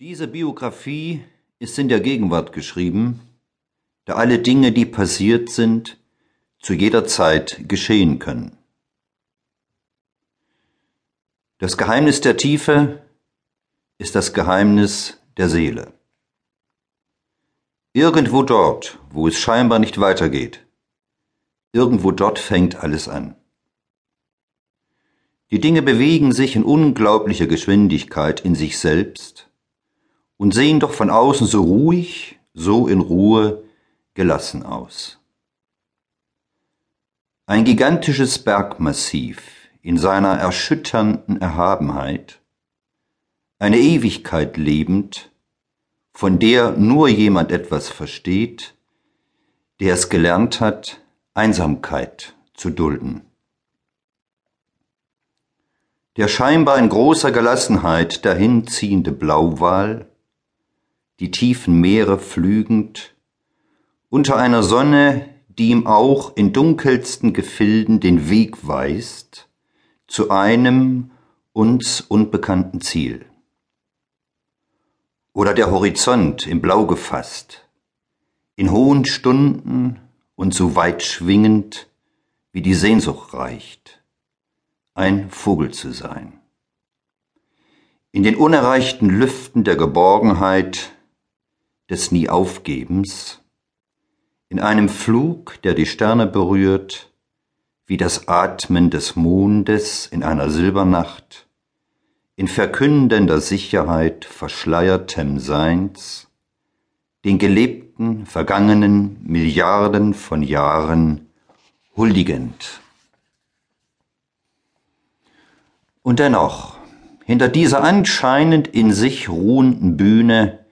Diese Biografie ist in der Gegenwart geschrieben, da alle Dinge, die passiert sind, zu jeder Zeit geschehen können. Das Geheimnis der Tiefe ist das Geheimnis der Seele. Irgendwo dort, wo es scheinbar nicht weitergeht, irgendwo dort fängt alles an. Die Dinge bewegen sich in unglaublicher Geschwindigkeit in sich selbst und sehen doch von außen so ruhig, so in Ruhe, gelassen aus. Ein gigantisches Bergmassiv in seiner erschütternden Erhabenheit, eine Ewigkeit lebend, von der nur jemand etwas versteht, der es gelernt hat, Einsamkeit zu dulden. Der scheinbar in großer Gelassenheit dahinziehende Blauwal die tiefen Meere pflügend, unter einer Sonne, die ihm auch in dunkelsten Gefilden den Weg weist zu einem uns unbekannten Ziel. Oder der Horizont im Blau gefasst, in hohen Stunden und so weit schwingend, wie die Sehnsucht reicht, ein Vogel zu sein. In den unerreichten Lüften der Geborgenheit des Nie-Aufgebens, in einem Flug, der die Sterne berührt, wie das Atmen des Mondes in einer Silbernacht, in verkündender Sicherheit verschleiertem Seins, den gelebten, vergangenen Milliarden von Jahren huldigend. Und dennoch, hinter dieser anscheinend in sich ruhenden Bühne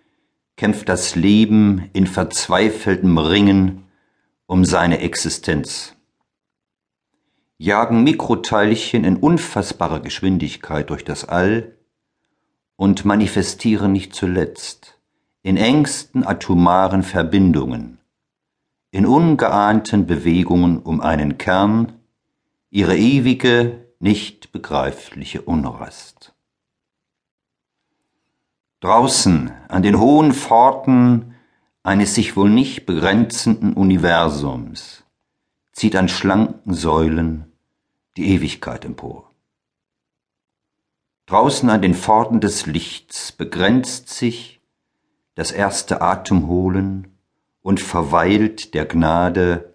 kämpft das Leben in verzweifeltem Ringen um seine Existenz. Jagen Mikroteilchen in unfassbarer Geschwindigkeit durch das All und manifestieren nicht zuletzt in engsten atomaren Verbindungen, in ungeahnten Bewegungen um einen Kern, ihre ewige, nicht begreifliche Unrast. Draußen an den hohen Pforten eines sich wohl nicht begrenzenden Universums zieht an schlanken Säulen die Ewigkeit empor. Draußen an den Pforten des Lichts begrenzt sich das erste Atemholen und verweilt der Gnade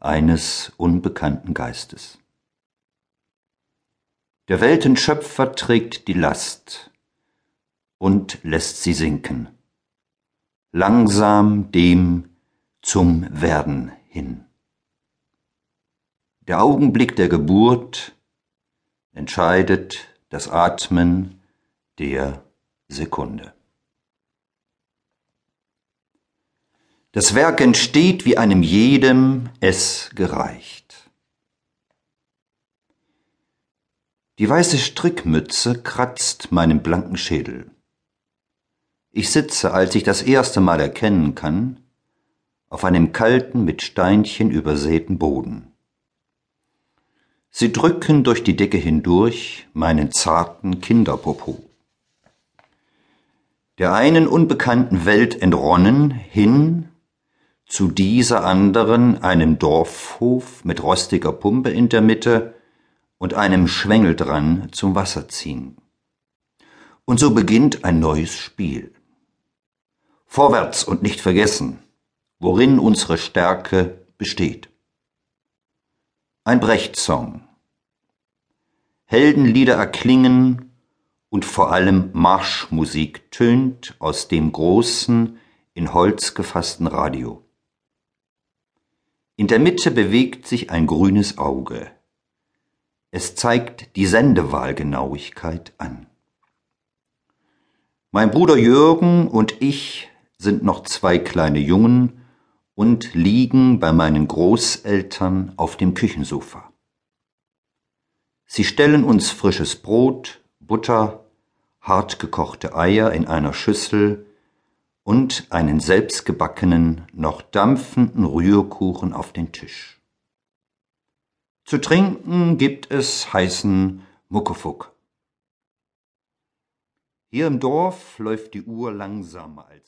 eines unbekannten Geistes. Der Weltenschöpfer trägt die Last und lässt sie sinken, langsam dem zum Werden hin. Der Augenblick der Geburt entscheidet das Atmen der Sekunde. Das Werk entsteht, wie einem jedem es gereicht. Die weiße Strickmütze kratzt meinen blanken Schädel. Ich sitze, als ich das erste Mal erkennen kann, auf einem kalten, mit Steinchen übersäten Boden. Sie drücken durch die Decke hindurch meinen zarten Kinderpopo. Der einen unbekannten Welt entronnen hin zu dieser anderen einem Dorfhof mit rostiger Pumpe in der Mitte und einem Schwengel dran zum Wasserziehen. Und so beginnt ein neues Spiel. Vorwärts und nicht vergessen, worin unsere Stärke besteht. Ein Brecht-Song. Heldenlieder erklingen und vor allem Marschmusik tönt aus dem großen, in Holz gefassten Radio. In der Mitte bewegt sich ein grünes Auge. Es zeigt die Sendewahlgenauigkeit an. Mein Bruder Jürgen und ich sind noch zwei kleine Jungen und liegen bei meinen Großeltern auf dem Küchensofa. Sie stellen uns frisches Brot, Butter, hartgekochte Eier in einer Schüssel und einen selbstgebackenen, noch dampfenden Rührkuchen auf den Tisch. Zu trinken gibt es heißen Muckefuck. Hier im Dorf läuft die Uhr langsamer als